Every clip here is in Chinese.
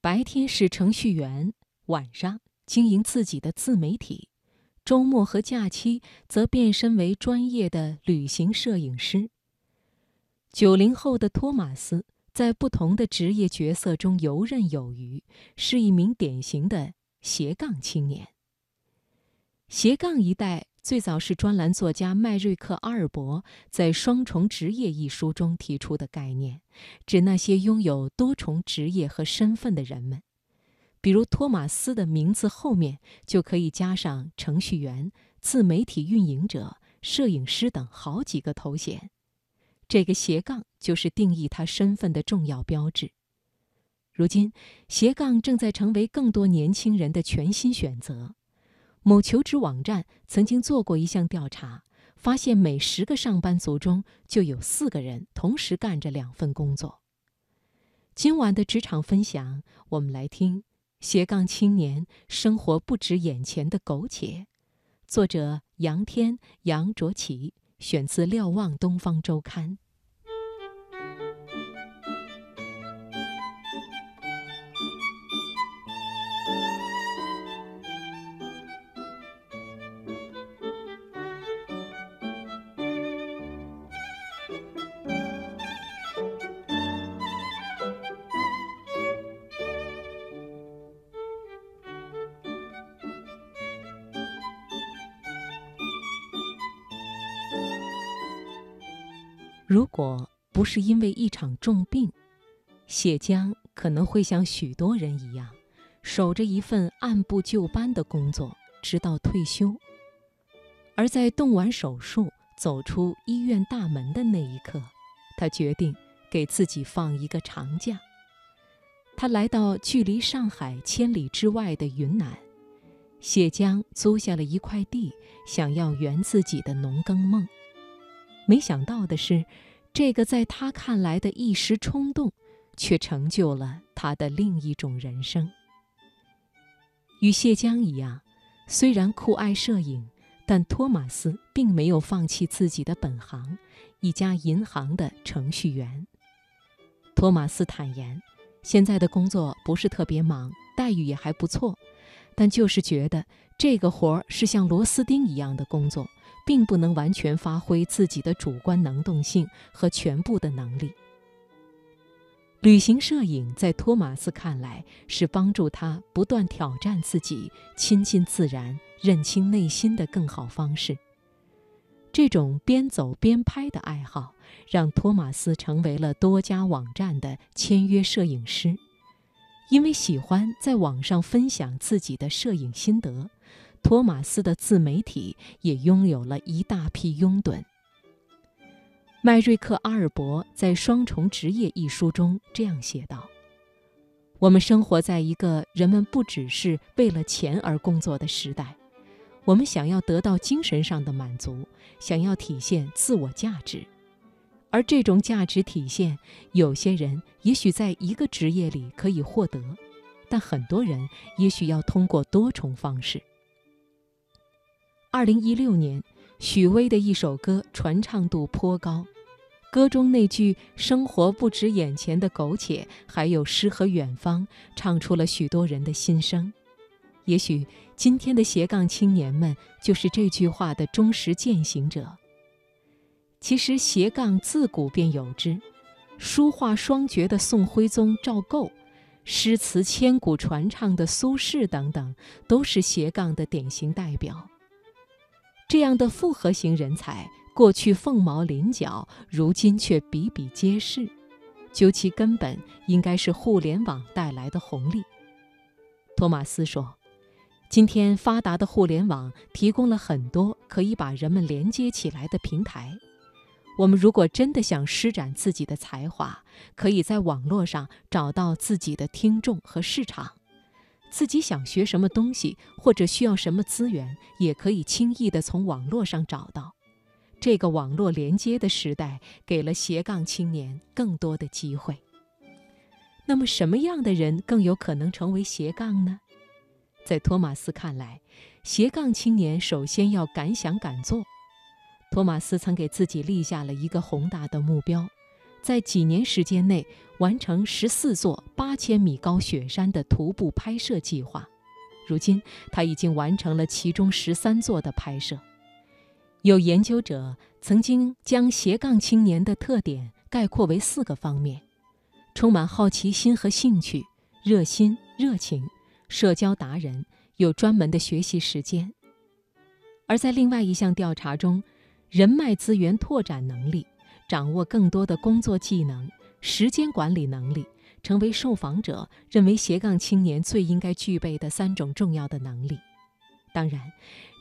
白天是程序员，晚上经营自己的自媒体，周末和假期则变身为专业的旅行摄影师。九零后的托马斯在不同的职业角色中游刃有余，是一名典型的斜杠青年。斜杠一代最早是专栏作家麦瑞克·阿尔伯在《双重职业》一书中提出的概念，指那些拥有多重职业和身份的人们。比如托马斯的名字后面就可以加上程序员、自媒体运营者、摄影师等好几个头衔。这个斜杠就是定义他身份的重要标志。如今，斜杠正在成为更多年轻人的全新选择。某求职网站曾经做过一项调查，发现每十个上班族中就有四个人同时干着两份工作。今晚的职场分享，我们来听斜杠青年生活不止眼前的苟且。作者杨天、杨卓奇，选自《瞭望东方周刊》。如果不是因为一场重病，谢江可能会像许多人一样，守着一份按部就班的工作，直到退休。而在动完手术、走出医院大门的那一刻，他决定给自己放一个长假。他来到距离上海千里之外的云南，谢江租下了一块地，想要圆自己的农耕梦。没想到的是，这个在他看来的一时冲动，却成就了他的另一种人生。与谢江一样，虽然酷爱摄影，但托马斯并没有放弃自己的本行——一家银行的程序员。托马斯坦言，现在的工作不是特别忙，待遇也还不错，但就是觉得这个活儿是像螺丝钉一样的工作。并不能完全发挥自己的主观能动性和全部的能力。旅行摄影在托马斯看来是帮助他不断挑战自己、亲近自然、认清内心的更好方式。这种边走边拍的爱好，让托马斯成为了多家网站的签约摄影师。因为喜欢在网上分享自己的摄影心得。托马斯的自媒体也拥有了一大批拥趸。麦瑞克·阿尔伯在《双重职业》一书中这样写道：“我们生活在一个人们不只是为了钱而工作的时代，我们想要得到精神上的满足，想要体现自我价值，而这种价值体现，有些人也许在一个职业里可以获得，但很多人也许要通过多重方式。”二零一六年，许巍的一首歌传唱度颇高，歌中那句“生活不止眼前的苟且，还有诗和远方”，唱出了许多人的心声。也许今天的斜杠青年们就是这句话的忠实践行者。其实斜杠自古便有之，书画双绝的宋徽宗赵构，诗词千古传唱的苏轼等等，都是斜杠的典型代表。这样的复合型人才，过去凤毛麟角，如今却比比皆是。究其根本，应该是互联网带来的红利。托马斯说：“今天发达的互联网提供了很多可以把人们连接起来的平台。我们如果真的想施展自己的才华，可以在网络上找到自己的听众和市场。”自己想学什么东西，或者需要什么资源，也可以轻易地从网络上找到。这个网络连接的时代，给了斜杠青年更多的机会。那么，什么样的人更有可能成为斜杠呢？在托马斯看来，斜杠青年首先要敢想敢做。托马斯曾给自己立下了一个宏大的目标，在几年时间内完成十四座八千米高雪山的徒步拍摄计划。如今，他已经完成了其中十三座的拍摄。有研究者曾经将斜杠青年的特点概括为四个方面：充满好奇心和兴趣、热心、热情、社交达人、有专门的学习时间。而在另外一项调查中，人脉资源拓展能力、掌握更多的工作技能、时间管理能力，成为受访者认为斜杠青年最应该具备的三种重要的能力。当然，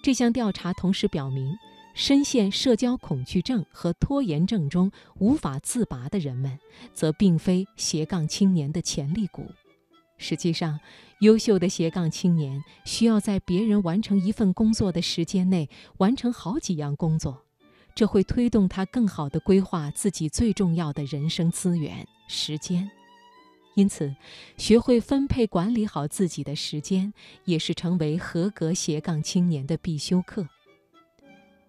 这项调查同时表明，深陷社交恐惧症和拖延症中无法自拔的人们，则并非斜杠青年的潜力股。实际上，优秀的斜杠青年需要在别人完成一份工作的时间内完成好几样工作，这会推动他更好地规划自己最重要的人生资源——时间。因此，学会分配管理好自己的时间，也是成为合格斜杠青年的必修课。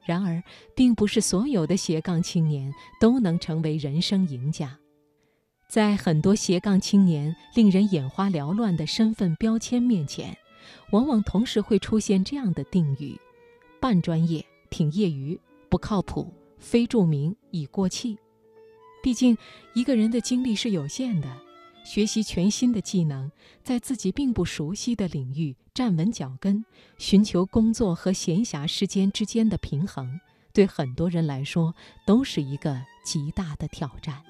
然而，并不是所有的斜杠青年都能成为人生赢家。在很多斜杠青年令人眼花缭乱的身份标签面前，往往同时会出现这样的定语：半专业、挺业余、不靠谱、非著名、已过气。毕竟，一个人的精力是有限的，学习全新的技能，在自己并不熟悉的领域站稳脚跟，寻求工作和闲暇时间之间的平衡，对很多人来说都是一个极大的挑战。